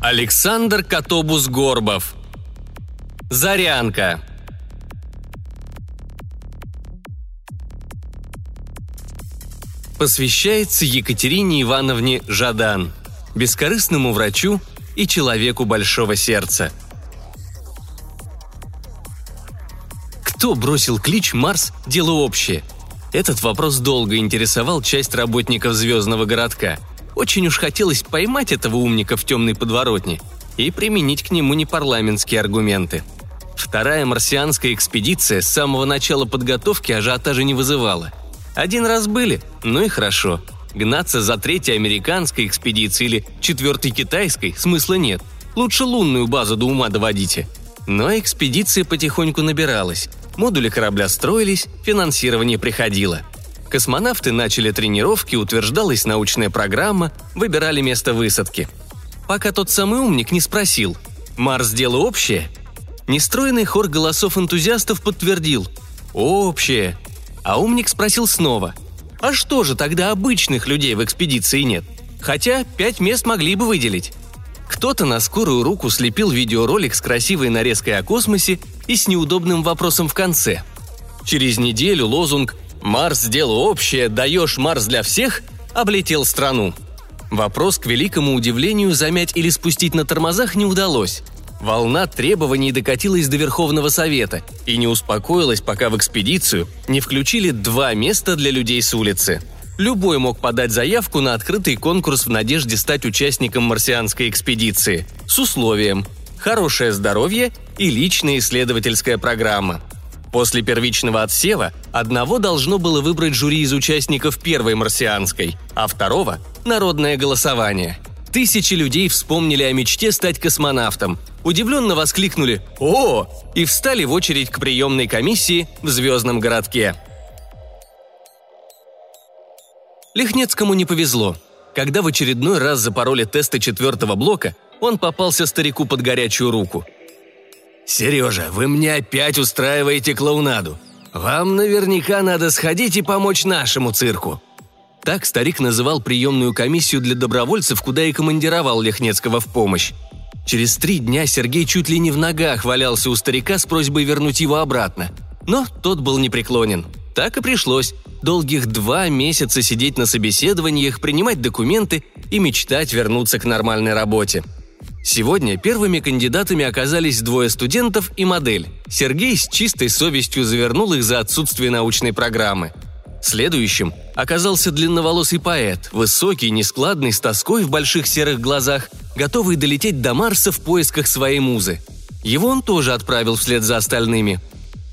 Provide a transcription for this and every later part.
Александр Котобус-Горбов. Зарянка. Посвящается Екатерине Ивановне Жадан, бескорыстному врачу и человеку большого сердца. Кто бросил клич «Марс» – дело общее. Этот вопрос долго интересовал часть работников звездного городка – очень уж хотелось поймать этого умника в темной подворотне и применить к нему непарламентские аргументы. Вторая марсианская экспедиция с самого начала подготовки ажиотажа не вызывала. Один раз были, ну и хорошо. Гнаться за третьей американской экспедицией или четвертой китайской смысла нет. Лучше лунную базу до ума доводите. Но экспедиция потихоньку набиралась. Модули корабля строились, финансирование приходило – Космонавты начали тренировки, утверждалась научная программа, выбирали место высадки. Пока тот самый умник не спросил «Марс – дело общее?» Нестроенный хор голосов энтузиастов подтвердил «Общее». А умник спросил снова «А что же тогда обычных людей в экспедиции нет? Хотя пять мест могли бы выделить». Кто-то на скорую руку слепил видеоролик с красивой нарезкой о космосе и с неудобным вопросом в конце. Через неделю лозунг «Марс – дело общее, даешь Марс для всех» облетел страну. Вопрос, к великому удивлению, замять или спустить на тормозах не удалось. Волна требований докатилась до Верховного Совета и не успокоилась, пока в экспедицию не включили два места для людей с улицы. Любой мог подать заявку на открытый конкурс в надежде стать участником марсианской экспедиции с условием «хорошее здоровье» и личная исследовательская программа – После первичного отсева одного должно было выбрать жюри из участников первой марсианской, а второго – народное голосование. Тысячи людей вспомнили о мечте стать космонавтом, удивленно воскликнули «О!» и встали в очередь к приемной комиссии в звездном городке. Лихнецкому не повезло. Когда в очередной раз запороли тесты четвертого блока, он попался старику под горячую руку – «Сережа, вы мне опять устраиваете клоунаду. Вам наверняка надо сходить и помочь нашему цирку». Так старик называл приемную комиссию для добровольцев, куда и командировал Лехнецкого в помощь. Через три дня Сергей чуть ли не в ногах валялся у старика с просьбой вернуть его обратно. Но тот был непреклонен. Так и пришлось. Долгих два месяца сидеть на собеседованиях, принимать документы и мечтать вернуться к нормальной работе – Сегодня первыми кандидатами оказались двое студентов и модель. Сергей с чистой совестью завернул их за отсутствие научной программы. Следующим оказался длинноволосый поэт, высокий, нескладный, с тоской в больших серых глазах, готовый долететь до Марса в поисках своей музы. Его он тоже отправил вслед за остальными.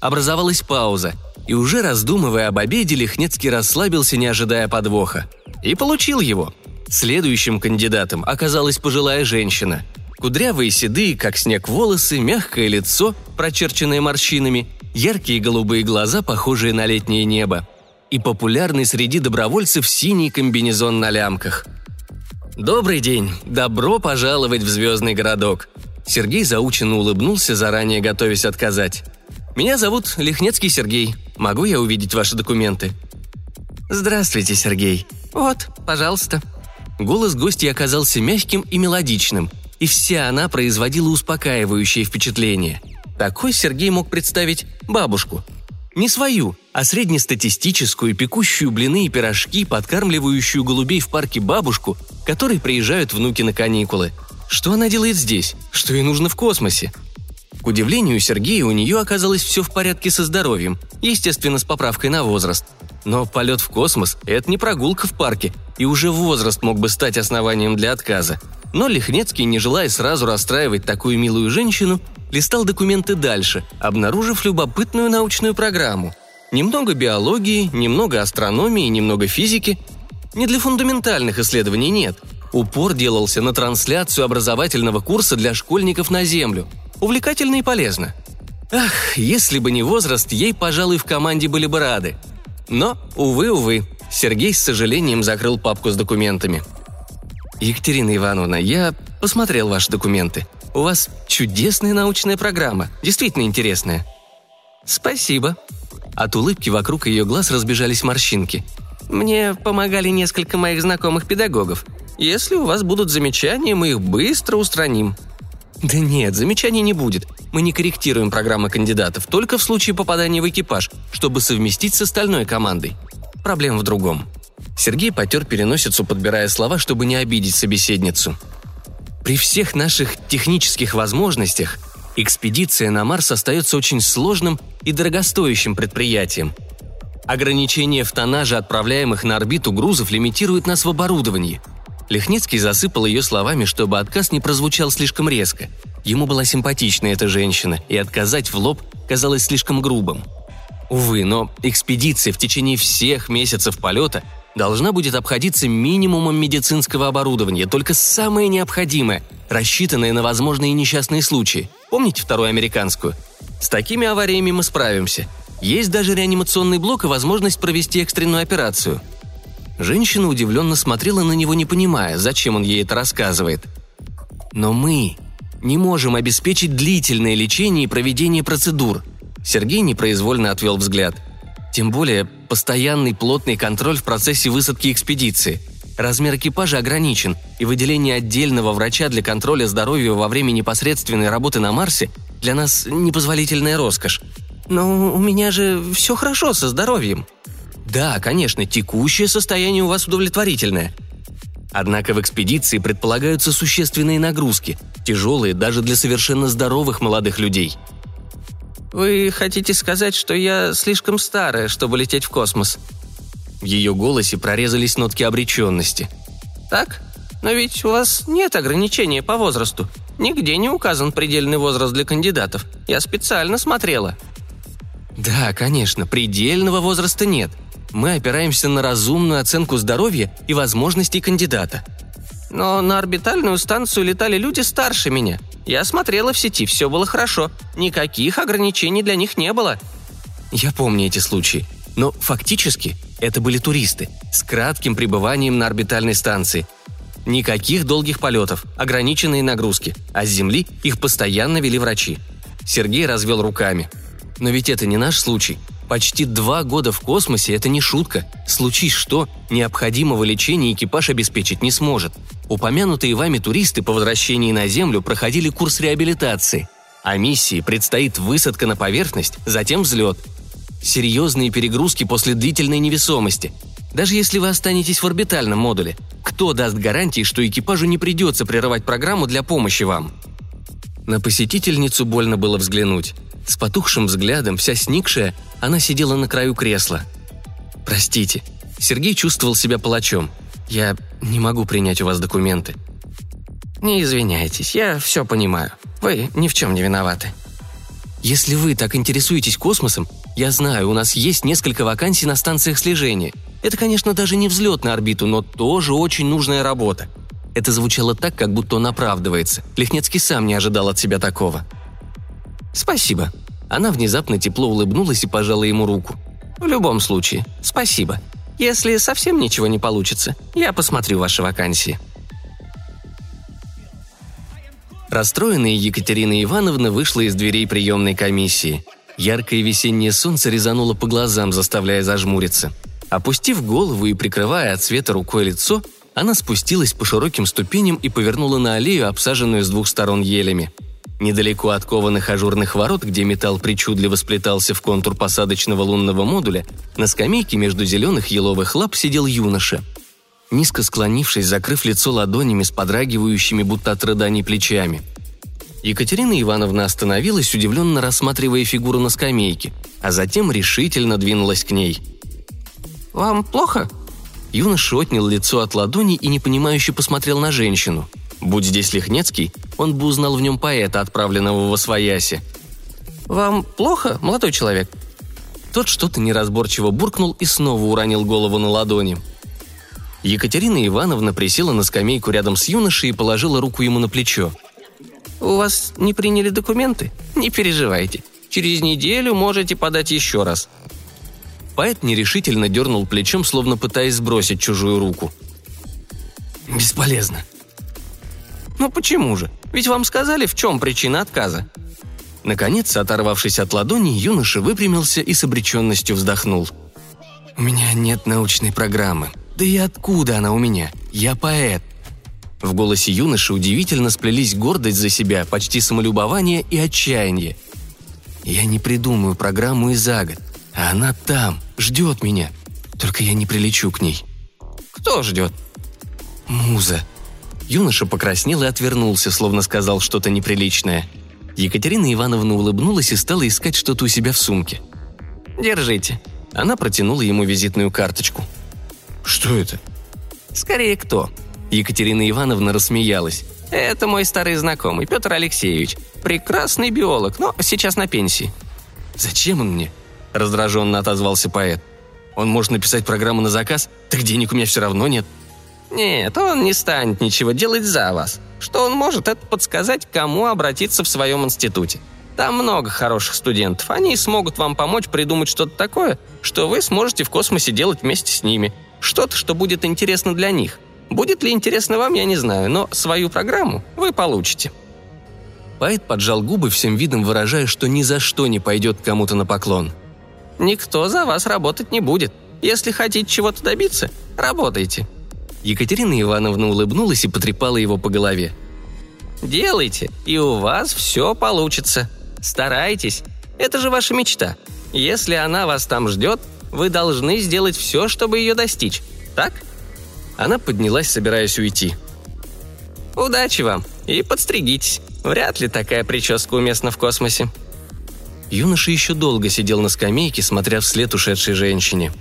Образовалась пауза, и уже раздумывая об обеде, Лихнецкий расслабился, не ожидая подвоха. И получил его. Следующим кандидатом оказалась пожилая женщина – Кудрявые седые, как снег, волосы, мягкое лицо, прочерченное морщинами, яркие голубые глаза, похожие на летнее небо. И популярный среди добровольцев синий комбинезон на лямках. «Добрый день! Добро пожаловать в звездный городок!» Сергей заученно улыбнулся, заранее готовясь отказать. «Меня зовут Лихнецкий Сергей. Могу я увидеть ваши документы?» «Здравствуйте, Сергей. Вот, пожалуйста». Голос гостя оказался мягким и мелодичным – и вся она производила успокаивающее впечатление. Такой Сергей мог представить бабушку. Не свою, а среднестатистическую, пекущую блины и пирожки, подкармливающую голубей в парке бабушку, которой приезжают внуки на каникулы. Что она делает здесь? Что ей нужно в космосе? К удивлению Сергея, у нее оказалось все в порядке со здоровьем, естественно, с поправкой на возраст. Но полет в космос – это не прогулка в парке, и уже возраст мог бы стать основанием для отказа. Но Лихнецкий, не желая сразу расстраивать такую милую женщину, листал документы дальше, обнаружив любопытную научную программу. Немного биологии, немного астрономии, немного физики. Не для фундаментальных исследований нет. Упор делался на трансляцию образовательного курса для школьников на Землю. Увлекательно и полезно. Ах, если бы не возраст, ей, пожалуй, в команде были бы рады. Но, увы-увы, Сергей с сожалением закрыл папку с документами. «Екатерина Ивановна, я посмотрел ваши документы. У вас чудесная научная программа, действительно интересная». «Спасибо». От улыбки вокруг ее глаз разбежались морщинки. «Мне помогали несколько моих знакомых педагогов. Если у вас будут замечания, мы их быстро устраним». «Да нет, замечаний не будет. Мы не корректируем программы кандидатов, только в случае попадания в экипаж, чтобы совместить с остальной командой. Проблема в другом». Сергей потер переносицу, подбирая слова, чтобы не обидеть собеседницу. При всех наших технических возможностях экспедиция на Марс остается очень сложным и дорогостоящим предприятием. Ограничение в тоннаже отправляемых на орбиту грузов лимитирует нас в оборудовании. Лехницкий засыпал ее словами, чтобы отказ не прозвучал слишком резко. Ему была симпатична эта женщина, и отказать в лоб казалось слишком грубым. Увы, но экспедиция в течение всех месяцев полета должна будет обходиться минимумом медицинского оборудования, только самое необходимое, рассчитанное на возможные несчастные случаи. Помните вторую американскую? С такими авариями мы справимся. Есть даже реанимационный блок и возможность провести экстренную операцию. Женщина удивленно смотрела на него, не понимая, зачем он ей это рассказывает. Но мы не можем обеспечить длительное лечение и проведение процедур. Сергей непроизвольно отвел взгляд – тем более постоянный плотный контроль в процессе высадки экспедиции. Размер экипажа ограничен, и выделение отдельного врача для контроля здоровья во время непосредственной работы на Марсе для нас непозволительная роскошь. Но у меня же все хорошо со здоровьем. Да, конечно, текущее состояние у вас удовлетворительное. Однако в экспедиции предполагаются существенные нагрузки, тяжелые даже для совершенно здоровых молодых людей – «Вы хотите сказать, что я слишком старая, чтобы лететь в космос?» В ее голосе прорезались нотки обреченности. «Так? Но ведь у вас нет ограничения по возрасту. Нигде не указан предельный возраст для кандидатов. Я специально смотрела». «Да, конечно, предельного возраста нет. Мы опираемся на разумную оценку здоровья и возможностей кандидата. Но на орбитальную станцию летали люди старше меня. Я смотрела в сети, все было хорошо. Никаких ограничений для них не было. Я помню эти случаи. Но фактически это были туристы с кратким пребыванием на орбитальной станции. Никаких долгих полетов, ограниченные нагрузки, а с Земли их постоянно вели врачи. Сергей развел руками. Но ведь это не наш случай. Почти два года в космосе – это не шутка. Случись что, необходимого лечения экипаж обеспечить не сможет. Упомянутые вами туристы по возвращении на Землю проходили курс реабилитации. А миссии предстоит высадка на поверхность, затем взлет. Серьезные перегрузки после длительной невесомости. Даже если вы останетесь в орбитальном модуле, кто даст гарантии, что экипажу не придется прерывать программу для помощи вам? На посетительницу больно было взглянуть. С потухшим взглядом, вся сникшая, она сидела на краю кресла. «Простите». Сергей чувствовал себя палачом. «Я не могу принять у вас документы». «Не извиняйтесь, я все понимаю. Вы ни в чем не виноваты». «Если вы так интересуетесь космосом, я знаю, у нас есть несколько вакансий на станциях слежения. Это, конечно, даже не взлет на орбиту, но тоже очень нужная работа. Это звучало так, как будто он оправдывается. Лихнецкий сам не ожидал от себя такого. «Спасибо». Она внезапно тепло улыбнулась и пожала ему руку. «В любом случае, спасибо. Если совсем ничего не получится, я посмотрю ваши вакансии». Расстроенная Екатерина Ивановна вышла из дверей приемной комиссии. Яркое весеннее солнце резануло по глазам, заставляя зажмуриться. Опустив голову и прикрывая от света рукой лицо, она спустилась по широким ступеням и повернула на аллею, обсаженную с двух сторон елями – Недалеко от кованых ажурных ворот, где металл причудливо сплетался в контур посадочного лунного модуля, на скамейке между зеленых еловых лап сидел юноша. Низко склонившись, закрыв лицо ладонями с подрагивающими, будто от рыданий плечами. Екатерина Ивановна остановилась, удивленно рассматривая фигуру на скамейке, а затем решительно двинулась к ней. «Вам плохо?» Юноша отнял лицо от ладони и непонимающе посмотрел на женщину – Будь здесь Лихнецкий, он бы узнал в нем поэта, отправленного в Освояси. «Вам плохо, молодой человек?» Тот что-то неразборчиво буркнул и снова уронил голову на ладони. Екатерина Ивановна присела на скамейку рядом с юношей и положила руку ему на плечо. «У вас не приняли документы? Не переживайте. Через неделю можете подать еще раз». Поэт нерешительно дернул плечом, словно пытаясь сбросить чужую руку. «Бесполезно». «Ну почему же? Ведь вам сказали, в чем причина отказа». Наконец, оторвавшись от ладони, юноша выпрямился и с обреченностью вздохнул. «У меня нет научной программы. Да и откуда она у меня? Я поэт. В голосе юноши удивительно сплелись гордость за себя, почти самолюбование и отчаяние. «Я не придумаю программу и за год, а она там, ждет меня. Только я не прилечу к ней». «Кто ждет?» «Муза». Юноша покраснел и отвернулся, словно сказал что-то неприличное. Екатерина Ивановна улыбнулась и стала искать что-то у себя в сумке. «Держите». Она протянула ему визитную карточку. «Что это?» «Скорее кто?» Екатерина Ивановна рассмеялась. «Это мой старый знакомый, Петр Алексеевич. Прекрасный биолог, но сейчас на пенсии». «Зачем он мне?» – раздраженно отозвался поэт. «Он может написать программу на заказ, так денег у меня все равно нет». «Нет, он не станет ничего делать за вас. Что он может, это подсказать, кому обратиться в своем институте. Там много хороших студентов. Они смогут вам помочь придумать что-то такое, что вы сможете в космосе делать вместе с ними. Что-то, что будет интересно для них. Будет ли интересно вам, я не знаю, но свою программу вы получите». Поэт поджал губы, всем видом выражая, что ни за что не пойдет кому-то на поклон. «Никто за вас работать не будет. Если хотите чего-то добиться, работайте». Екатерина Ивановна улыбнулась и потрепала его по голове. «Делайте, и у вас все получится. Старайтесь. Это же ваша мечта. Если она вас там ждет, вы должны сделать все, чтобы ее достичь. Так?» Она поднялась, собираясь уйти. «Удачи вам и подстригитесь. Вряд ли такая прическа уместна в космосе». Юноша еще долго сидел на скамейке, смотря вслед ушедшей женщине.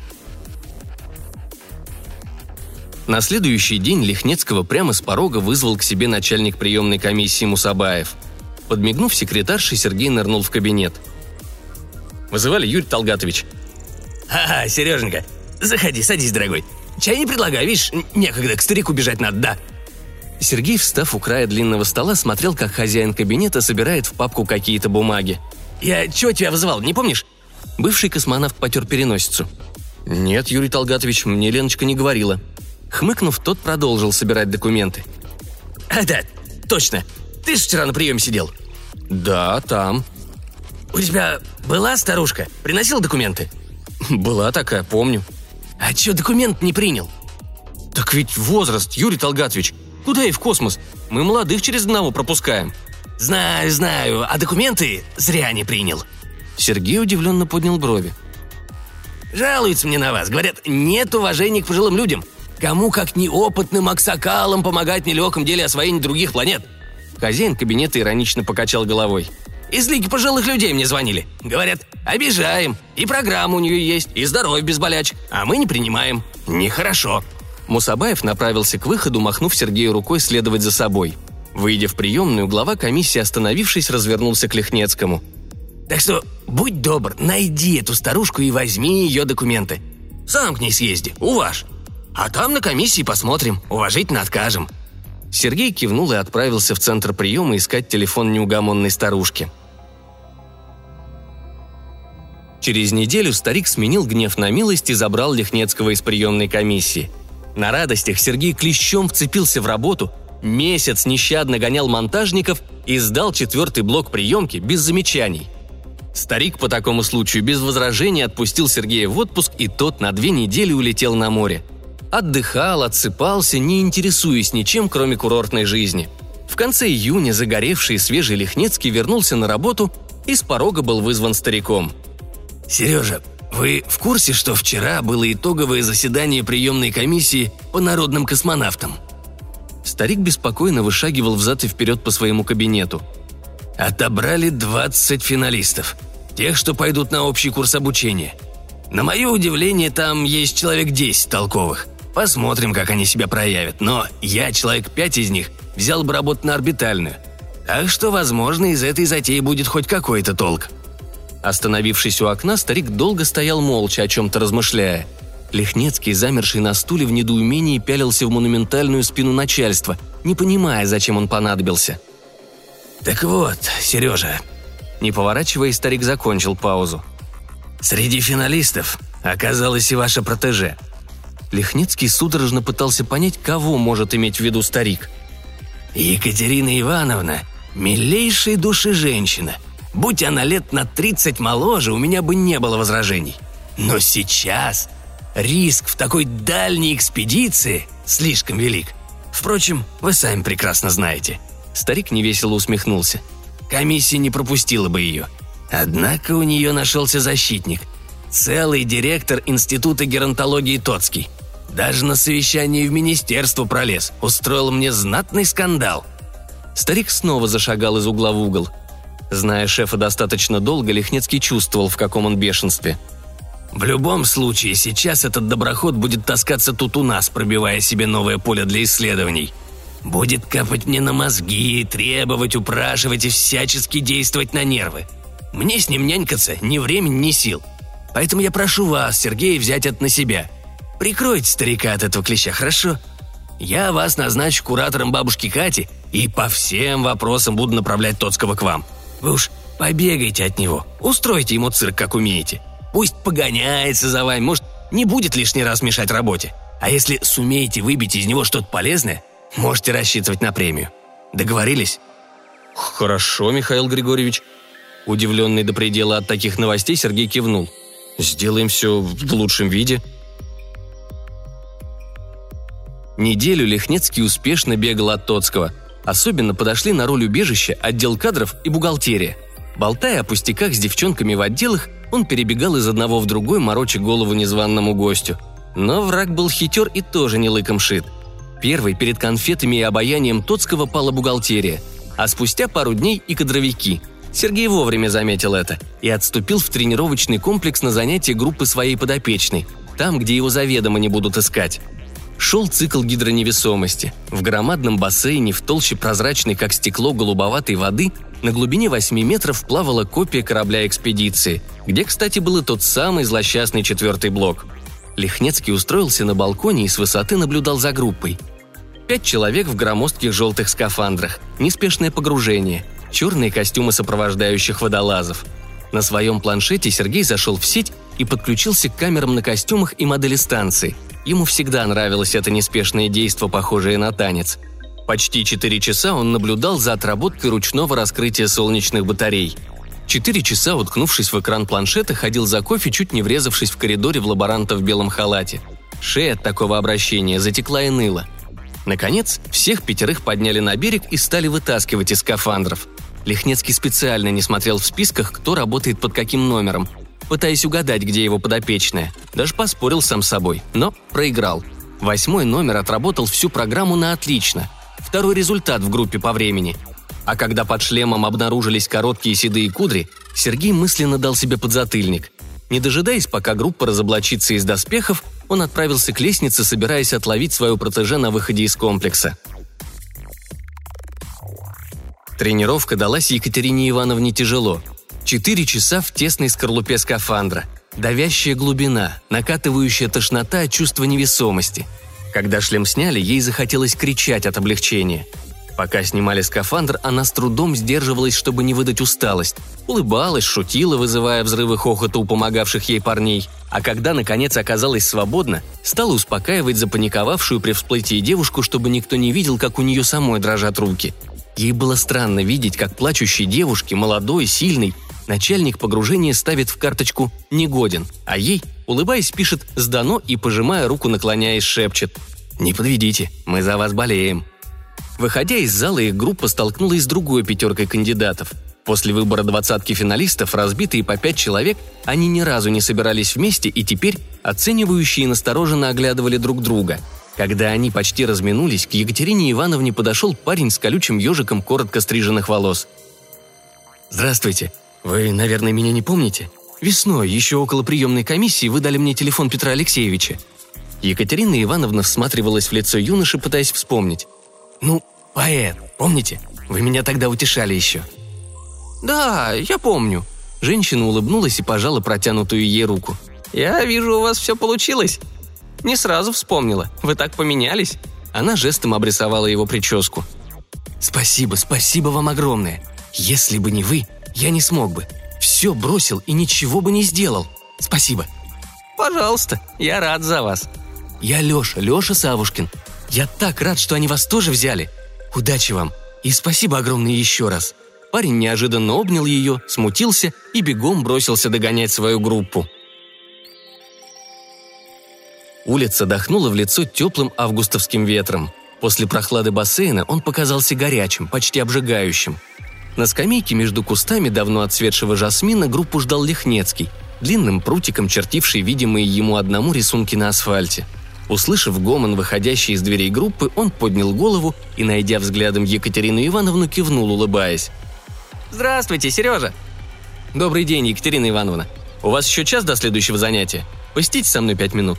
На следующий день Лихнецкого прямо с порога вызвал к себе начальник приемной комиссии Мусабаев. Подмигнув секретарше, Сергей нырнул в кабинет. «Вызывали Юрий Талгатович». «Ага, Сереженька, заходи, садись, дорогой. Чай не предлагаю, видишь, некогда, к старику бежать надо, да». Сергей, встав у края длинного стола, смотрел, как хозяин кабинета собирает в папку какие-то бумаги. «Я чего тебя вызывал, не помнишь?» Бывший космонавт потер переносицу. «Нет, Юрий Толгатович, мне Леночка не говорила». Хмыкнув, тот продолжил собирать документы. «А, да, точно. Ты же вчера на приеме сидел». «Да, там». «У тебя была старушка? Приносила документы?» «Была такая, помню». А чё документ не принял?» «Так ведь возраст, Юрий Толгатович. Куда и в космос? Мы молодых через одного пропускаем». «Знаю, знаю, а документы зря не принял». Сергей удивленно поднял брови. «Жалуются мне на вас. Говорят, нет уважения к пожилым людям. Кому, как неопытным аксакалам, помогать в нелегком деле освоения других планет?» Хозяин кабинета иронично покачал головой. Из Лиги пожилых людей мне звонили. Говорят, обижаем. И программа у нее есть, и здоровье без болячек. А мы не принимаем. Нехорошо». Мусабаев направился к выходу, махнув Сергею рукой следовать за собой. Выйдя в приемную, глава комиссии, остановившись, развернулся к Лихнецкому. «Так что, будь добр, найди эту старушку и возьми ее документы. Сам к ней съезди, уваж. А там на комиссии посмотрим, уважительно откажем». Сергей кивнул и отправился в центр приема искать телефон неугомонной старушки – Через неделю старик сменил гнев на милость и забрал Лихнецкого из приемной комиссии. На радостях Сергей клещом вцепился в работу, месяц нещадно гонял монтажников и сдал четвертый блок приемки без замечаний. Старик по такому случаю без возражений отпустил Сергея в отпуск, и тот на две недели улетел на море. Отдыхал, отсыпался, не интересуясь ничем, кроме курортной жизни. В конце июня загоревший и свежий Лихнецкий вернулся на работу и с порога был вызван стариком – «Сережа, вы в курсе, что вчера было итоговое заседание приемной комиссии по народным космонавтам?» Старик беспокойно вышагивал взад и вперед по своему кабинету. «Отобрали 20 финалистов. Тех, что пойдут на общий курс обучения. На мое удивление, там есть человек 10 толковых. Посмотрим, как они себя проявят. Но я, человек 5 из них, взял бы работу на орбитальную. Так что, возможно, из этой затеи будет хоть какой-то толк». Остановившись у окна, старик долго стоял молча, о чем-то размышляя. Лихнецкий, замерший на стуле, в недоумении пялился в монументальную спину начальства, не понимая, зачем он понадобился. «Так вот, Сережа», не поворачиваясь, старик закончил паузу. «Среди финалистов оказалась и ваша протеже». Лихницкий судорожно пытался понять, кого может иметь в виду старик. «Екатерина Ивановна – милейшей души женщина. Будь она лет на 30 моложе, у меня бы не было возражений. Но сейчас риск в такой дальней экспедиции слишком велик. Впрочем, вы сами прекрасно знаете». Старик невесело усмехнулся. «Комиссия не пропустила бы ее. Однако у нее нашелся защитник. Целый директор Института геронтологии Тоцкий. Даже на совещании в министерство пролез, устроил мне знатный скандал». Старик снова зашагал из угла в угол. Зная шефа достаточно долго, Лихнецкий чувствовал, в каком он бешенстве. «В любом случае, сейчас этот доброход будет таскаться тут у нас, пробивая себе новое поле для исследований. Будет капать мне на мозги, требовать, упрашивать и всячески действовать на нервы. Мне с ним нянькаться ни времени, ни сил. Поэтому я прошу вас, Сергей, взять это на себя. Прикройте старика от этого клеща, хорошо? Я вас назначу куратором бабушки Кати и по всем вопросам буду направлять Тоцкого к вам. Вы уж побегайте от него, устройте ему цирк, как умеете. Пусть погоняется за вами, может, не будет лишний раз мешать работе. А если сумеете выбить из него что-то полезное, можете рассчитывать на премию. Договорились?» «Хорошо, Михаил Григорьевич». Удивленный до предела от таких новостей, Сергей кивнул. «Сделаем все в лучшем виде». Неделю Лихнецкий успешно бегал от Тоцкого – Особенно подошли на роль убежища отдел кадров и бухгалтерия. Болтая о пустяках с девчонками в отделах, он перебегал из одного в другой, мороча голову незваному гостю. Но враг был хитер и тоже не лыком шит. Первый перед конфетами и обаянием Тоцкого пала бухгалтерия, а спустя пару дней и кадровики. Сергей вовремя заметил это и отступил в тренировочный комплекс на занятия группы своей подопечной, там, где его заведомо не будут искать. Шел цикл гидроневесомости. В громадном бассейне в толще прозрачной, как стекло, голубоватой воды на глубине 8 метров плавала копия корабля экспедиции, где, кстати, был и тот самый злосчастный четвертый блок. Лихнецкий устроился на балконе и с высоты наблюдал за группой. Пять человек в громоздких желтых скафандрах, неспешное погружение, черные костюмы сопровождающих водолазов. На своем планшете Сергей зашел в сеть и подключился к камерам на костюмах и модели станции – Ему всегда нравилось это неспешное действо, похожее на танец. Почти четыре часа он наблюдал за отработкой ручного раскрытия солнечных батарей. Четыре часа, уткнувшись в экран планшета, ходил за кофе, чуть не врезавшись в коридоре в лаборанта в белом халате. Шея от такого обращения затекла и ныла. Наконец, всех пятерых подняли на берег и стали вытаскивать из скафандров. Лихнецкий специально не смотрел в списках, кто работает под каким номером – пытаясь угадать, где его подопечная. Даже поспорил сам с собой, но проиграл. Восьмой номер отработал всю программу на отлично. Второй результат в группе по времени. А когда под шлемом обнаружились короткие седые кудри, Сергей мысленно дал себе подзатыльник. Не дожидаясь, пока группа разоблачится из доспехов, он отправился к лестнице, собираясь отловить свою протеже на выходе из комплекса. Тренировка далась Екатерине Ивановне тяжело – Четыре часа в тесной скорлупе скафандра. Давящая глубина, накатывающая тошнота от чувства невесомости. Когда шлем сняли, ей захотелось кричать от облегчения. Пока снимали скафандр, она с трудом сдерживалась, чтобы не выдать усталость. Улыбалась, шутила, вызывая взрывы хохота у помогавших ей парней. А когда, наконец, оказалась свободна, стала успокаивать запаниковавшую при всплытии девушку, чтобы никто не видел, как у нее самой дрожат руки. Ей было странно видеть, как плачущей девушке, молодой, сильной, начальник погружения ставит в карточку «негоден», а ей, улыбаясь, пишет «сдано» и, пожимая руку, наклоняясь, шепчет «Не подведите, мы за вас болеем». Выходя из зала, их группа столкнулась с другой пятеркой кандидатов. После выбора двадцатки финалистов, разбитые по пять человек, они ни разу не собирались вместе и теперь оценивающие настороженно оглядывали друг друга. Когда они почти разминулись, к Екатерине Ивановне подошел парень с колючим ежиком коротко стриженных волос. «Здравствуйте», «Вы, наверное, меня не помните? Весной, еще около приемной комиссии, вы дали мне телефон Петра Алексеевича». Екатерина Ивановна всматривалась в лицо юноши, пытаясь вспомнить. «Ну, поэт, помните? Вы меня тогда утешали еще». «Да, я помню». Женщина улыбнулась и пожала протянутую ей руку. «Я вижу, у вас все получилось. Не сразу вспомнила. Вы так поменялись». Она жестом обрисовала его прическу. «Спасибо, спасибо вам огромное. Если бы не вы, я не смог бы. Все бросил и ничего бы не сделал. Спасибо». Пожалуйста, я рад за вас. Я Лёша, Лёша Савушкин. Я так рад, что они вас тоже взяли. Удачи вам. И спасибо огромное еще раз. Парень неожиданно обнял ее, смутился и бегом бросился догонять свою группу. Улица дохнула в лицо теплым августовским ветром. После прохлады бассейна он показался горячим, почти обжигающим. На скамейке между кустами давно отцветшего жасмина группу ждал Лихнецкий, длинным прутиком чертивший видимые ему одному рисунки на асфальте. Услышав гомон, выходящий из дверей группы, он поднял голову и, найдя взглядом Екатерину Ивановну, кивнул, улыбаясь. «Здравствуйте, Сережа!» «Добрый день, Екатерина Ивановна. У вас еще час до следующего занятия. Посетите со мной пять минут».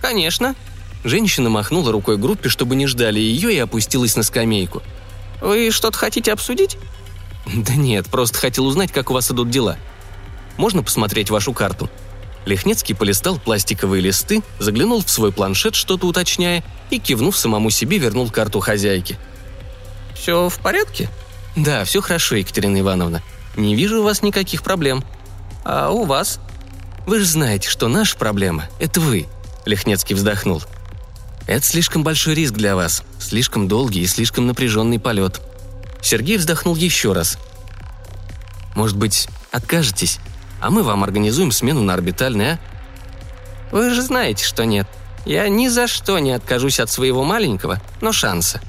«Конечно». Женщина махнула рукой группе, чтобы не ждали ее, и опустилась на скамейку. «Вы что-то хотите обсудить?» «Да нет, просто хотел узнать, как у вас идут дела. Можно посмотреть вашу карту?» Лехнецкий полистал пластиковые листы, заглянул в свой планшет, что-то уточняя, и, кивнув самому себе, вернул карту хозяйке. «Все в порядке?» «Да, все хорошо, Екатерина Ивановна. Не вижу у вас никаких проблем». «А у вас?» «Вы же знаете, что наша проблема – это вы», Лехнецкий вздохнул. «Это слишком большой риск для вас, слишком долгий и слишком напряженный полет». Сергей вздохнул еще раз. «Может быть, откажетесь, а мы вам организуем смену на орбитальный, а?» «Вы же знаете, что нет. Я ни за что не откажусь от своего маленького, но шанса».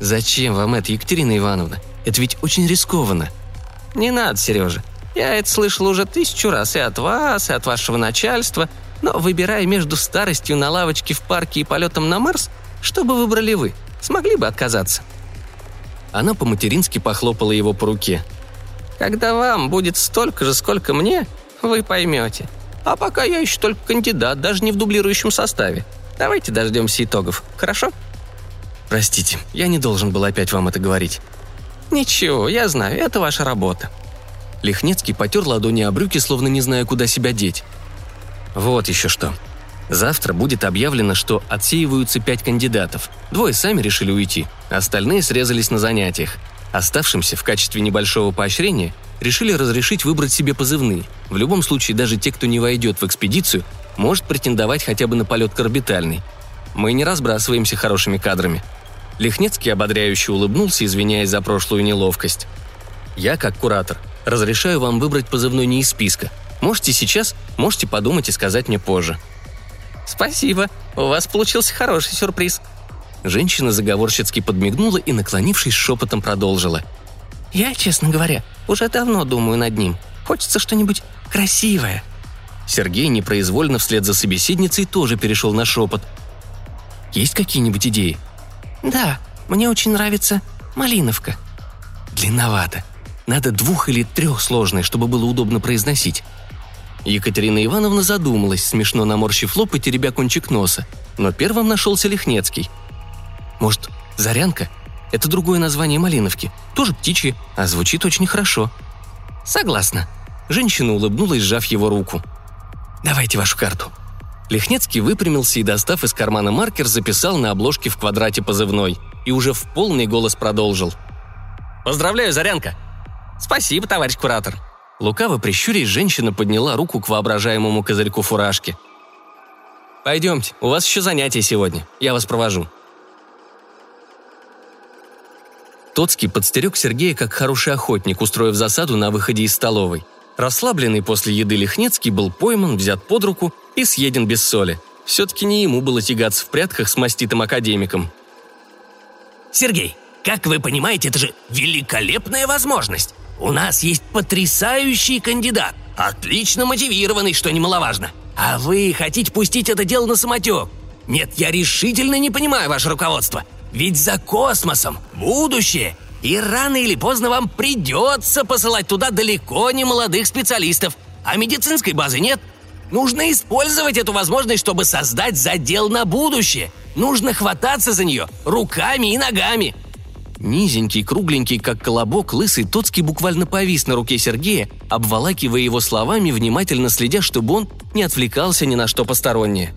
«Зачем вам это, Екатерина Ивановна? Это ведь очень рискованно». «Не надо, Сережа. Я это слышал уже тысячу раз и от вас, и от вашего начальства, но выбирая между старостью на лавочке в парке и полетом на Марс, что бы выбрали вы? Смогли бы отказаться?» Она по-матерински похлопала его по руке. «Когда вам будет столько же, сколько мне, вы поймете. А пока я еще только кандидат, даже не в дублирующем составе. Давайте дождемся итогов, хорошо?» «Простите, я не должен был опять вам это говорить». «Ничего, я знаю, это ваша работа». Лихнецкий потер ладони о брюки, словно не зная, куда себя деть. Вот еще что. Завтра будет объявлено, что отсеиваются пять кандидатов. Двое сами решили уйти, остальные срезались на занятиях. Оставшимся в качестве небольшого поощрения решили разрешить выбрать себе позывные. В любом случае, даже те, кто не войдет в экспедицию, может претендовать хотя бы на полет к орбитальной. Мы не разбрасываемся хорошими кадрами. Лихнецкий ободряюще улыбнулся, извиняясь за прошлую неловкость. «Я, как куратор, разрешаю вам выбрать позывной не из списка, Можете сейчас, можете подумать и сказать мне позже». «Спасибо, у вас получился хороший сюрприз». Женщина заговорщицки подмигнула и, наклонившись, шепотом продолжила. «Я, честно говоря, уже давно думаю над ним. Хочется что-нибудь красивое». Сергей непроизвольно вслед за собеседницей тоже перешел на шепот. «Есть какие-нибудь идеи?» «Да, мне очень нравится малиновка». «Длинновато. Надо двух или трех сложной, чтобы было удобно произносить. Екатерина Ивановна задумалась, смешно наморщив лоб и теребя кончик носа. Но первым нашелся Лихнецкий. «Может, Зарянка? Это другое название Малиновки. Тоже птичье, а звучит очень хорошо». «Согласна». Женщина улыбнулась, сжав его руку. «Давайте вашу карту». Лихнецкий выпрямился и, достав из кармана маркер, записал на обложке в квадрате позывной и уже в полный голос продолжил. «Поздравляю, Зарянка!» «Спасибо, товарищ куратор», Лукаво прищурясь, женщина подняла руку к воображаемому козырьку фуражки. «Пойдемте, у вас еще занятия сегодня. Я вас провожу». Тоцкий подстерег Сергея как хороший охотник, устроив засаду на выходе из столовой. Расслабленный после еды Лихнецкий был пойман, взят под руку и съеден без соли. Все-таки не ему было тягаться в прятках с маститым академиком. «Сергей, как вы понимаете, это же великолепная возможность. У нас есть потрясающий кандидат, отлично мотивированный, что немаловажно. А вы хотите пустить это дело на самотек? Нет, я решительно не понимаю ваше руководство. Ведь за космосом будущее, и рано или поздно вам придется посылать туда далеко не молодых специалистов, а медицинской базы нет. Нужно использовать эту возможность, чтобы создать задел на будущее. Нужно хвататься за нее руками и ногами – Низенький, кругленький, как колобок, лысый Тоцкий буквально повис на руке Сергея, обволакивая его словами, внимательно следя, чтобы он не отвлекался ни на что постороннее.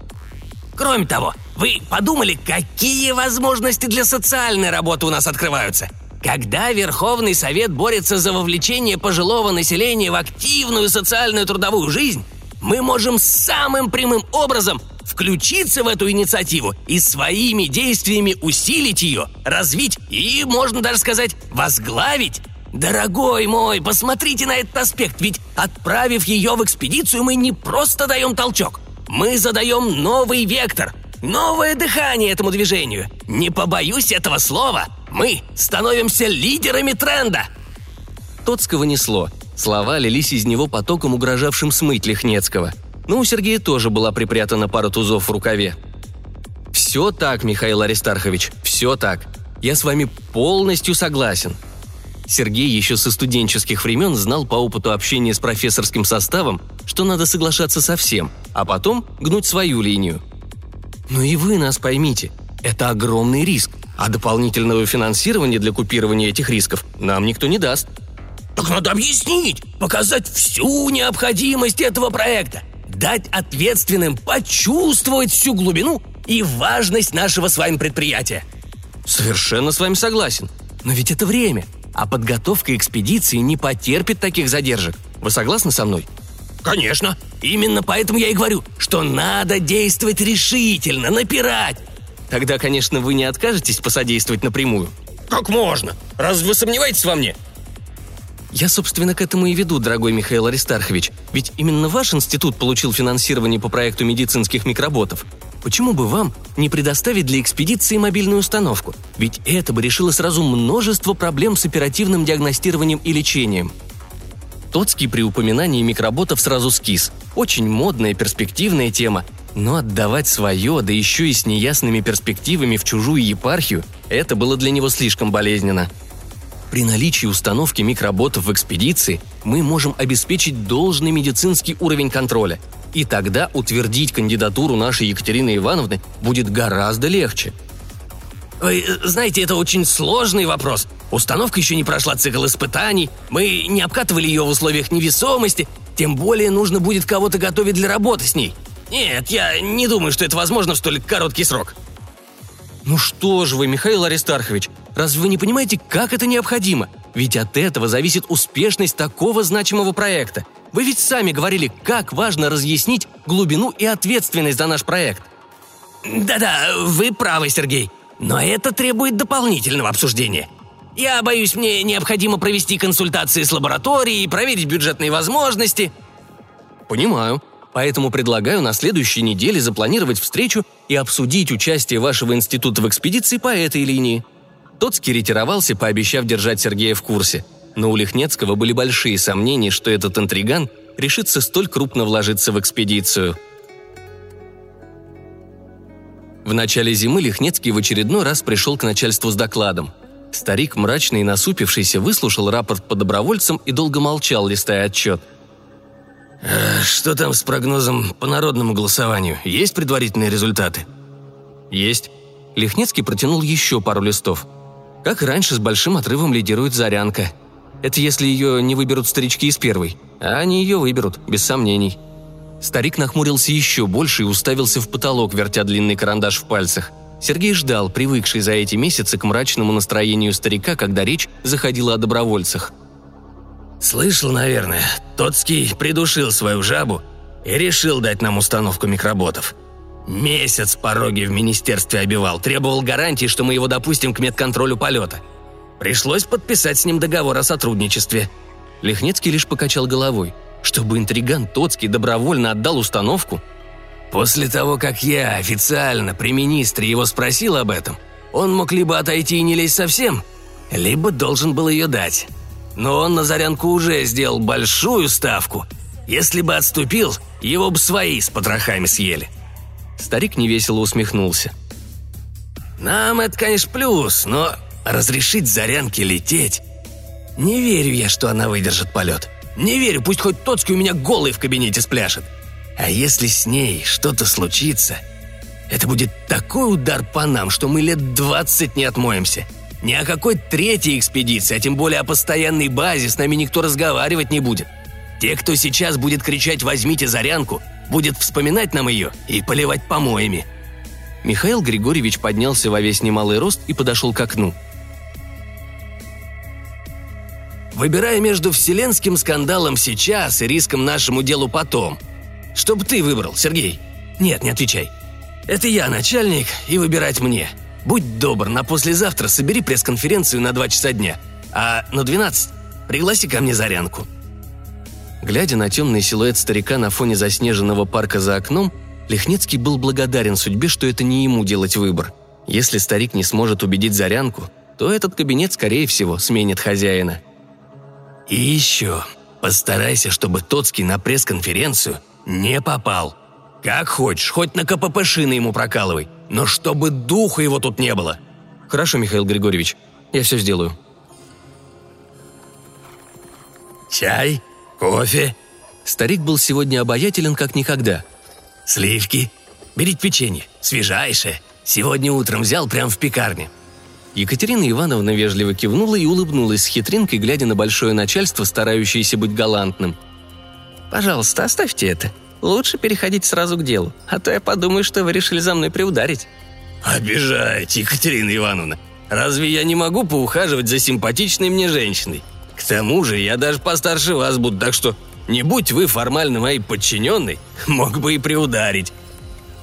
«Кроме того, вы подумали, какие возможности для социальной работы у нас открываются? Когда Верховный Совет борется за вовлечение пожилого населения в активную социальную трудовую жизнь, мы можем самым прямым образом включиться в эту инициативу и своими действиями усилить ее, развить и, можно даже сказать, возглавить. Дорогой мой, посмотрите на этот аспект, ведь отправив ее в экспедицию, мы не просто даем толчок, мы задаем новый вектор, новое дыхание этому движению. Не побоюсь этого слова, мы становимся лидерами тренда. Тоцкого несло. Слова лились из него потоком, угрожавшим смыть Лихнецкого. Но у Сергея тоже была припрятана пара тузов в рукаве. «Все так, Михаил Аристархович, все так. Я с вами полностью согласен», Сергей еще со студенческих времен знал по опыту общения с профессорским составом, что надо соглашаться со всем, а потом гнуть свою линию. Но и вы нас поймите, это огромный риск, а дополнительного финансирования для купирования этих рисков нам никто не даст. Так надо объяснить, показать всю необходимость этого проекта, дать ответственным почувствовать всю глубину и важность нашего с вами предприятия. Совершенно с вами согласен. Но ведь это время – а подготовка экспедиции не потерпит таких задержек. Вы согласны со мной? Конечно. Именно поэтому я и говорю, что надо действовать решительно, напирать. Тогда, конечно, вы не откажетесь посодействовать напрямую. Как можно? Разве вы сомневаетесь во мне? Я, собственно, к этому и веду, дорогой Михаил Аристархович. Ведь именно ваш институт получил финансирование по проекту медицинских микроботов. Почему бы вам не предоставить для экспедиции мобильную установку? Ведь это бы решило сразу множество проблем с оперативным диагностированием и лечением. Тоцкий при упоминании микроботов сразу скис. Очень модная, перспективная тема. Но отдавать свое, да еще и с неясными перспективами в чужую епархию, это было для него слишком болезненно. При наличии установки микроботов в экспедиции мы можем обеспечить должный медицинский уровень контроля – и тогда утвердить кандидатуру нашей Екатерины Ивановны будет гораздо легче. Вы знаете, это очень сложный вопрос. Установка еще не прошла цикл испытаний, мы не обкатывали ее в условиях невесомости, тем более нужно будет кого-то готовить для работы с ней. Нет, я не думаю, что это возможно в столь короткий срок. Ну что же вы, Михаил Аристархович, разве вы не понимаете, как это необходимо? Ведь от этого зависит успешность такого значимого проекта – вы ведь сами говорили, как важно разъяснить глубину и ответственность за наш проект. Да-да, вы правы, Сергей. Но это требует дополнительного обсуждения. Я боюсь, мне необходимо провести консультации с лабораторией, проверить бюджетные возможности. Понимаю. Поэтому предлагаю на следующей неделе запланировать встречу и обсудить участие вашего института в экспедиции по этой линии. Тоцкий ретировался, пообещав держать Сергея в курсе – но у Лихнецкого были большие сомнения, что этот интриган решится столь крупно вложиться в экспедицию. В начале зимы Лихнецкий в очередной раз пришел к начальству с докладом. Старик, мрачный и насупившийся, выслушал рапорт по добровольцам и долго молчал, листая отчет. «Э, «Что там с прогнозом по народному голосованию? Есть предварительные результаты?» «Есть». Лихнецкий протянул еще пару листов. Как и раньше, с большим отрывом лидирует Зарянка. Это если ее не выберут старички из первой. А они ее выберут, без сомнений. Старик нахмурился еще больше и уставился в потолок, вертя длинный карандаш в пальцах. Сергей ждал, привыкший за эти месяцы к мрачному настроению старика, когда речь заходила о добровольцах. «Слышал, наверное, Тоцкий придушил свою жабу и решил дать нам установку микроботов. Месяц пороги в министерстве обивал, требовал гарантии, что мы его допустим к медконтролю полета – Пришлось подписать с ним договор о сотрудничестве». Лихнецкий лишь покачал головой. Чтобы интриган Тоцкий добровольно отдал установку? После того, как я официально при министре его спросил об этом, он мог либо отойти и не лезть совсем, либо должен был ее дать. Но он на Зарянку уже сделал большую ставку. Если бы отступил, его бы свои с потрохами съели. Старик невесело усмехнулся. «Нам это, конечно, плюс, но разрешить Зарянке лететь? Не верю я, что она выдержит полет. Не верю, пусть хоть Тоцкий у меня голый в кабинете спляшет. А если с ней что-то случится, это будет такой удар по нам, что мы лет двадцать не отмоемся. Ни о какой третьей экспедиции, а тем более о постоянной базе с нами никто разговаривать не будет. Те, кто сейчас будет кричать «возьмите Зарянку», будет вспоминать нам ее и поливать помоями. Михаил Григорьевич поднялся во весь немалый рост и подошел к окну – Выбирая между вселенским скандалом сейчас и риском нашему делу потом, Чтоб ты выбрал, Сергей. Нет, не отвечай. Это я начальник, и выбирать мне. Будь добр, на послезавтра собери пресс-конференцию на два часа дня. А на 12 пригласи ко мне Зарянку». Глядя на темный силуэт старика на фоне заснеженного парка за окном, Лихнецкий был благодарен судьбе, что это не ему делать выбор. Если старик не сможет убедить Зарянку, то этот кабинет, скорее всего, сменит хозяина. «И еще, постарайся, чтобы Тоцкий на пресс-конференцию не попал. Как хочешь, хоть на КПП шины ему прокалывай, но чтобы духа его тут не было». «Хорошо, Михаил Григорьевич, я все сделаю». «Чай? Кофе?» Старик был сегодня обаятелен как никогда. «Сливки? Берите печенье, свежайшее. Сегодня утром взял прямо в пекарне». Екатерина Ивановна вежливо кивнула и улыбнулась с хитринкой, глядя на большое начальство, старающееся быть галантным. «Пожалуйста, оставьте это. Лучше переходить сразу к делу, а то я подумаю, что вы решили за мной приударить». «Обижаете, Екатерина Ивановна. Разве я не могу поухаживать за симпатичной мне женщиной? К тому же я даже постарше вас буду, так что не будь вы формально моей подчиненной, мог бы и приударить».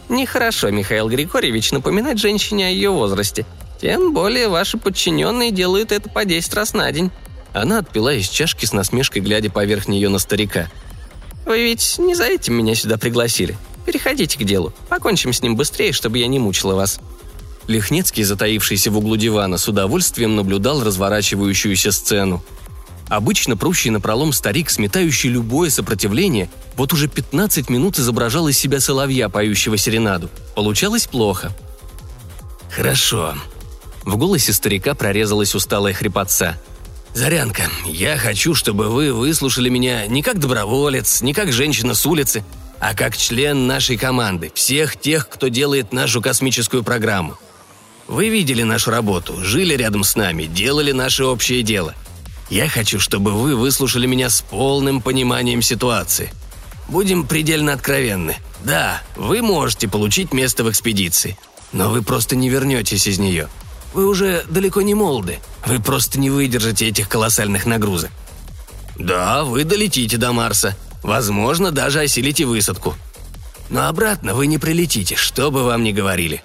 «Нехорошо, Михаил Григорьевич, напоминать женщине о ее возрасте. Тем более ваши подчиненные делают это по 10 раз на день». Она отпила из чашки с насмешкой, глядя поверх нее на старика. «Вы ведь не за этим меня сюда пригласили. Переходите к делу. Покончим с ним быстрее, чтобы я не мучила вас». Лихнецкий, затаившийся в углу дивана, с удовольствием наблюдал разворачивающуюся сцену. Обычно прущий напролом старик, сметающий любое сопротивление, вот уже 15 минут изображал из себя соловья, поющего серенаду. Получалось плохо. «Хорошо». В голосе старика прорезалась усталая хрипотца. «Зарянка, я хочу, чтобы вы выслушали меня не как доброволец, не как женщина с улицы, а как член нашей команды, всех тех, кто делает нашу космическую программу. Вы видели нашу работу, жили рядом с нами, делали наше общее дело – я хочу, чтобы вы выслушали меня с полным пониманием ситуации. Будем предельно откровенны. Да, вы можете получить место в экспедиции, но вы просто не вернетесь из нее. Вы уже далеко не молоды, вы просто не выдержите этих колоссальных нагрузок. Да, вы долетите до Марса, возможно, даже осилите высадку. Но обратно вы не прилетите, что бы вам ни говорили.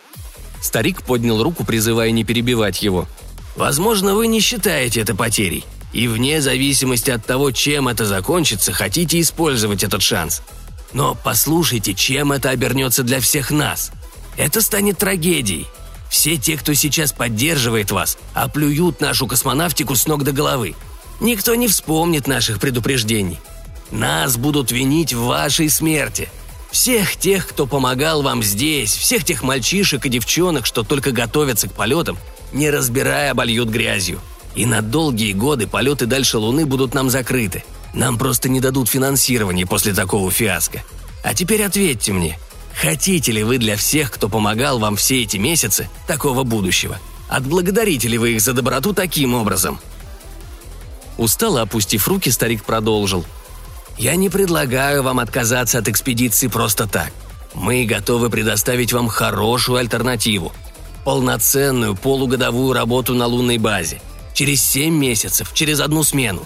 Старик поднял руку, призывая не перебивать его. Возможно, вы не считаете это потерей, и вне зависимости от того, чем это закончится, хотите использовать этот шанс. Но послушайте, чем это обернется для всех нас. Это станет трагедией. Все те, кто сейчас поддерживает вас, оплюют нашу космонавтику с ног до головы. Никто не вспомнит наших предупреждений. Нас будут винить в вашей смерти. Всех тех, кто помогал вам здесь, всех тех мальчишек и девчонок, что только готовятся к полетам, не разбирая, обольют грязью – и на долгие годы полеты дальше Луны будут нам закрыты. Нам просто не дадут финансирования после такого фиаско. А теперь ответьте мне, хотите ли вы для всех, кто помогал вам все эти месяцы, такого будущего? Отблагодарите ли вы их за доброту таким образом?» Устало опустив руки, старик продолжил. «Я не предлагаю вам отказаться от экспедиции просто так. Мы готовы предоставить вам хорошую альтернативу. Полноценную полугодовую работу на лунной базе – через семь месяцев, через одну смену.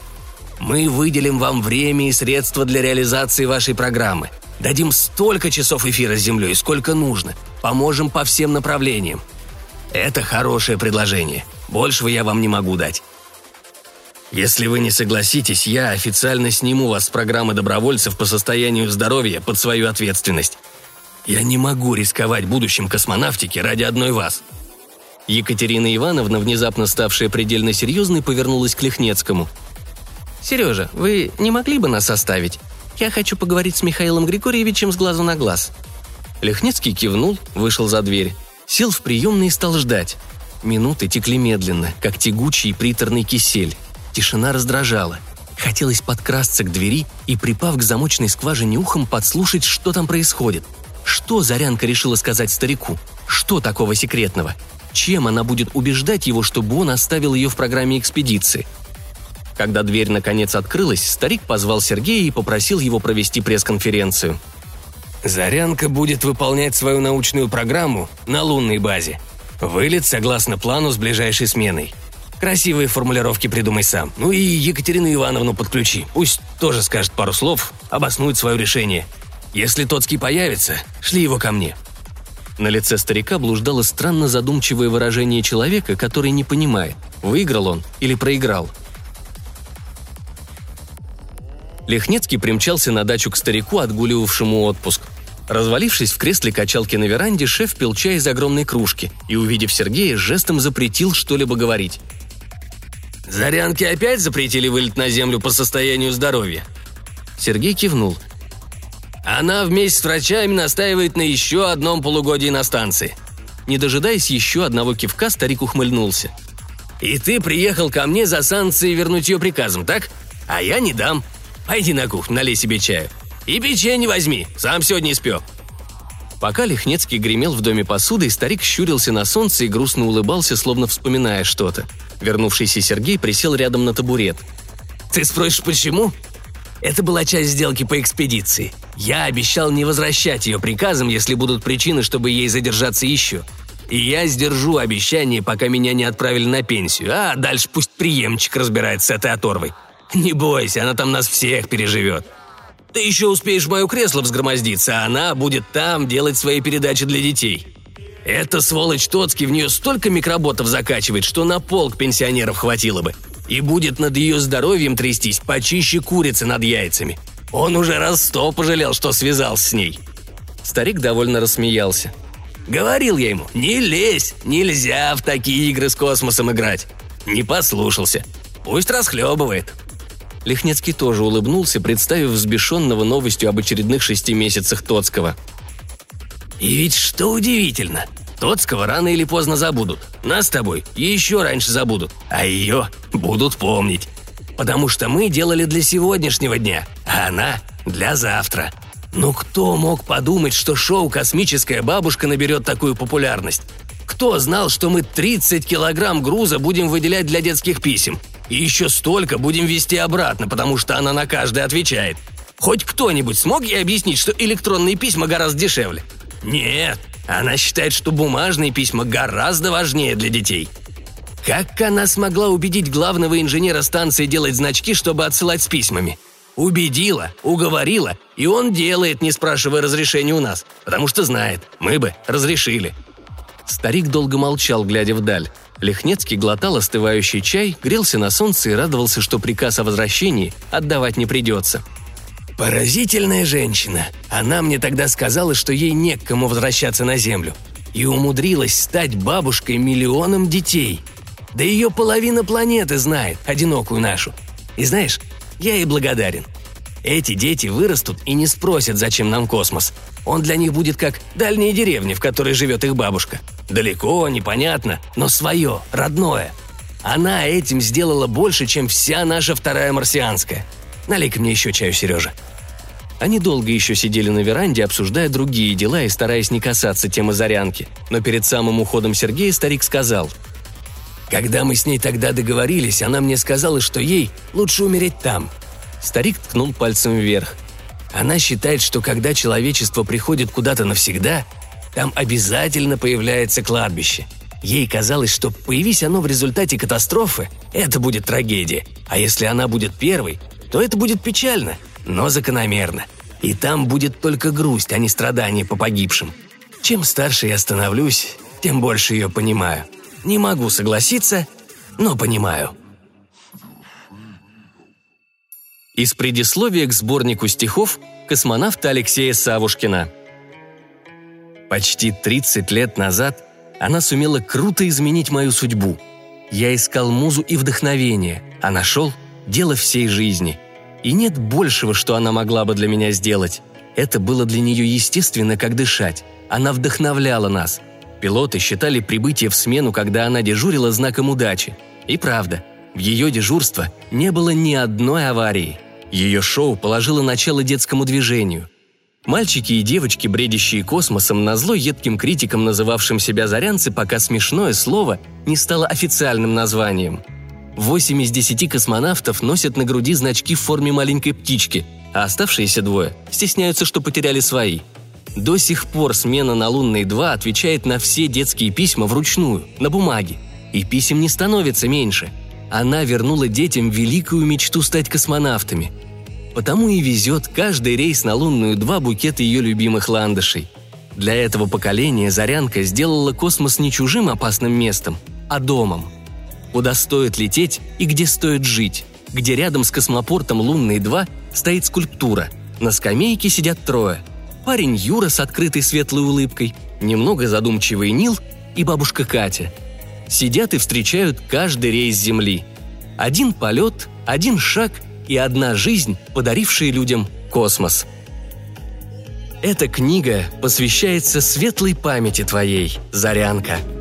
Мы выделим вам время и средства для реализации вашей программы. Дадим столько часов эфира с Землей, сколько нужно. Поможем по всем направлениям. Это хорошее предложение. Большего я вам не могу дать. Если вы не согласитесь, я официально сниму вас с программы добровольцев по состоянию здоровья под свою ответственность. Я не могу рисковать будущим космонавтики ради одной вас – Екатерина Ивановна, внезапно ставшая предельно серьезной, повернулась к Лихнецкому. «Сережа, вы не могли бы нас оставить? Я хочу поговорить с Михаилом Григорьевичем с глазу на глаз». Лихнецкий кивнул, вышел за дверь, сел в приемный и стал ждать. Минуты текли медленно, как тягучий приторный кисель. Тишина раздражала. Хотелось подкрасться к двери и, припав к замочной скважине ухом, подслушать, что там происходит. Что Зарянка решила сказать старику? Что такого секретного? Чем она будет убеждать его, чтобы он оставил ее в программе экспедиции? Когда дверь наконец открылась, старик позвал Сергея и попросил его провести пресс-конференцию. «Зарянка будет выполнять свою научную программу на лунной базе. Вылет согласно плану с ближайшей сменой. Красивые формулировки придумай сам. Ну и Екатерину Ивановну подключи. Пусть тоже скажет пару слов, обоснует свое решение. Если Тоцкий появится, шли его ко мне». На лице старика блуждало странно задумчивое выражение человека, который не понимает, выиграл он или проиграл. Лехнецкий примчался на дачу к старику, отгуливавшему отпуск. Развалившись в кресле качалки на веранде, шеф пил чай из огромной кружки и, увидев Сергея, жестом запретил что-либо говорить. «Зарянки опять запретили вылет на землю по состоянию здоровья?» Сергей кивнул. «Она вместе с врачами настаивает на еще одном полугодии на станции». Не дожидаясь еще одного кивка, старик ухмыльнулся. «И ты приехал ко мне за санкции вернуть ее приказом, так? А я не дам. Пойди на кухню, налей себе чаю. И печенье возьми, сам сегодня испек». Пока Лихнецкий гремел в доме посудой, старик щурился на солнце и грустно улыбался, словно вспоминая что-то. Вернувшийся Сергей присел рядом на табурет. «Ты спросишь, почему?» Это была часть сделки по экспедиции. Я обещал не возвращать ее приказом, если будут причины, чтобы ей задержаться еще. И я сдержу обещание, пока меня не отправили на пенсию, а дальше пусть приемчик разбирается с этой оторвой. Не бойся, она там нас всех переживет. Ты еще успеешь в мое кресло взгромоздиться, а она будет там делать свои передачи для детей. Эта сволочь Тоцкий в нее столько микроботов закачивает, что на полк пенсионеров хватило бы. И будет над ее здоровьем трястись почище курицы над яйцами. Он уже раз сто пожалел, что связался с ней. Старик довольно рассмеялся. Говорил я ему, не лезь, нельзя в такие игры с космосом играть. Не послушался. Пусть расхлебывает. Лихнецкий тоже улыбнулся, представив взбешенного новостью об очередных шести месяцах Тоцкого. «И ведь что удивительно, Тоцкого рано или поздно забудут. Нас с тобой еще раньше забудут, а ее будут помнить. Потому что мы делали для сегодняшнего дня, а она для завтра. Ну кто мог подумать, что шоу «Космическая бабушка» наберет такую популярность? Кто знал, что мы 30 килограмм груза будем выделять для детских писем? И еще столько будем вести обратно, потому что она на каждое отвечает. Хоть кто-нибудь смог ей объяснить, что электронные письма гораздо дешевле? Нет, она считает, что бумажные письма гораздо важнее для детей. Как она смогла убедить главного инженера станции делать значки, чтобы отсылать с письмами? Убедила, уговорила, и он делает, не спрашивая разрешения у нас, потому что знает, мы бы разрешили. Старик долго молчал, глядя вдаль. Лехнецкий глотал остывающий чай, грелся на солнце и радовался, что приказ о возвращении отдавать не придется. «Поразительная женщина. Она мне тогда сказала, что ей не к кому возвращаться на Землю. И умудрилась стать бабушкой миллионам детей. Да ее половина планеты знает, одинокую нашу. И знаешь, я ей благодарен. Эти дети вырастут и не спросят, зачем нам космос. Он для них будет как дальняя деревня, в которой живет их бабушка. Далеко, непонятно, но свое, родное. Она этим сделала больше, чем вся наша вторая марсианская. Налей-ка мне еще чаю, Сережа. Они долго еще сидели на веранде, обсуждая другие дела и стараясь не касаться темы зарянки. Но перед самым уходом Сергея старик сказал. «Когда мы с ней тогда договорились, она мне сказала, что ей лучше умереть там». Старик ткнул пальцем вверх. «Она считает, что когда человечество приходит куда-то навсегда, там обязательно появляется кладбище. Ей казалось, что появись оно в результате катастрофы, это будет трагедия. А если она будет первой, то это будет печально, но закономерно. И там будет только грусть, а не страдание по погибшим. Чем старше я становлюсь, тем больше ее понимаю. Не могу согласиться, но понимаю. Из предисловия к сборнику стихов космонавта Алексея Савушкина – Почти 30 лет назад она сумела круто изменить мою судьбу. Я искал музу и вдохновение, а нашел дело всей жизни. И нет большего, что она могла бы для меня сделать. Это было для нее естественно, как дышать. Она вдохновляла нас. Пилоты считали прибытие в смену, когда она дежурила, знаком удачи. И правда, в ее дежурство не было ни одной аварии. Ее шоу положило начало детскому движению – Мальчики и девочки, бредящие космосом, назло едким критикам, называвшим себя зарянцы, пока смешное слово не стало официальным названием. Восемь из десяти космонавтов носят на груди значки в форме маленькой птички, а оставшиеся двое стесняются, что потеряли свои. До сих пор смена на лунные 2 отвечает на все детские письма вручную, на бумаге. И писем не становится меньше. Она вернула детям великую мечту стать космонавтами – потому и везет каждый рейс на лунную два букет ее любимых ландышей. Для этого поколения Зарянка сделала космос не чужим опасным местом, а домом. Куда стоит лететь и где стоит жить, где рядом с космопортом Лунный-2 стоит скульптура. На скамейке сидят трое. Парень Юра с открытой светлой улыбкой, немного задумчивый Нил и бабушка Катя. Сидят и встречают каждый рейс Земли. Один полет, один шаг и одна жизнь, подарившие людям космос. Эта книга посвящается светлой памяти твоей, Зарянка –